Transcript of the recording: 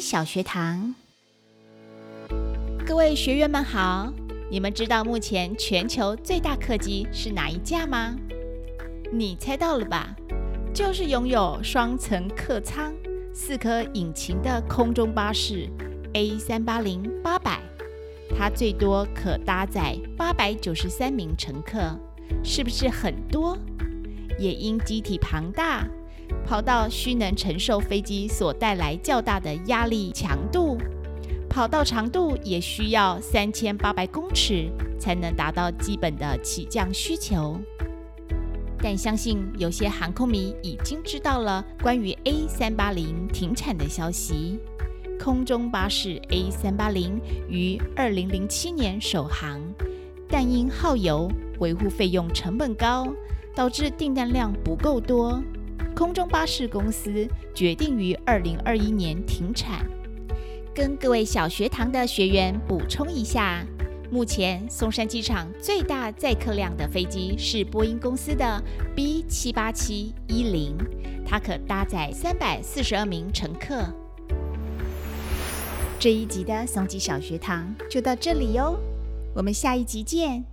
小学堂，各位学员们好！你们知道目前全球最大客机是哪一架吗？你猜到了吧？就是拥有双层客舱、四颗引擎的空中巴士 A 三八零八百，它最多可搭载八百九十三名乘客，是不是很多？也因机体庞大。跑道需能承受飞机所带来较大的压力强度，跑道长度也需要三千八百公尺才能达到基本的起降需求。但相信有些航空迷已经知道了关于 A 三八零停产的消息。空中巴士 A 三八零于二零零七年首航，但因耗油、维护费用成本高，导致订单量不够多。空中巴士公司决定于二零二一年停产。跟各位小学堂的学员补充一下，目前松山机场最大载客量的飞机是波音公司的 B 七八七一零，它可搭载三百四十二名乘客。这一集的松基小学堂就到这里哟，我们下一集见。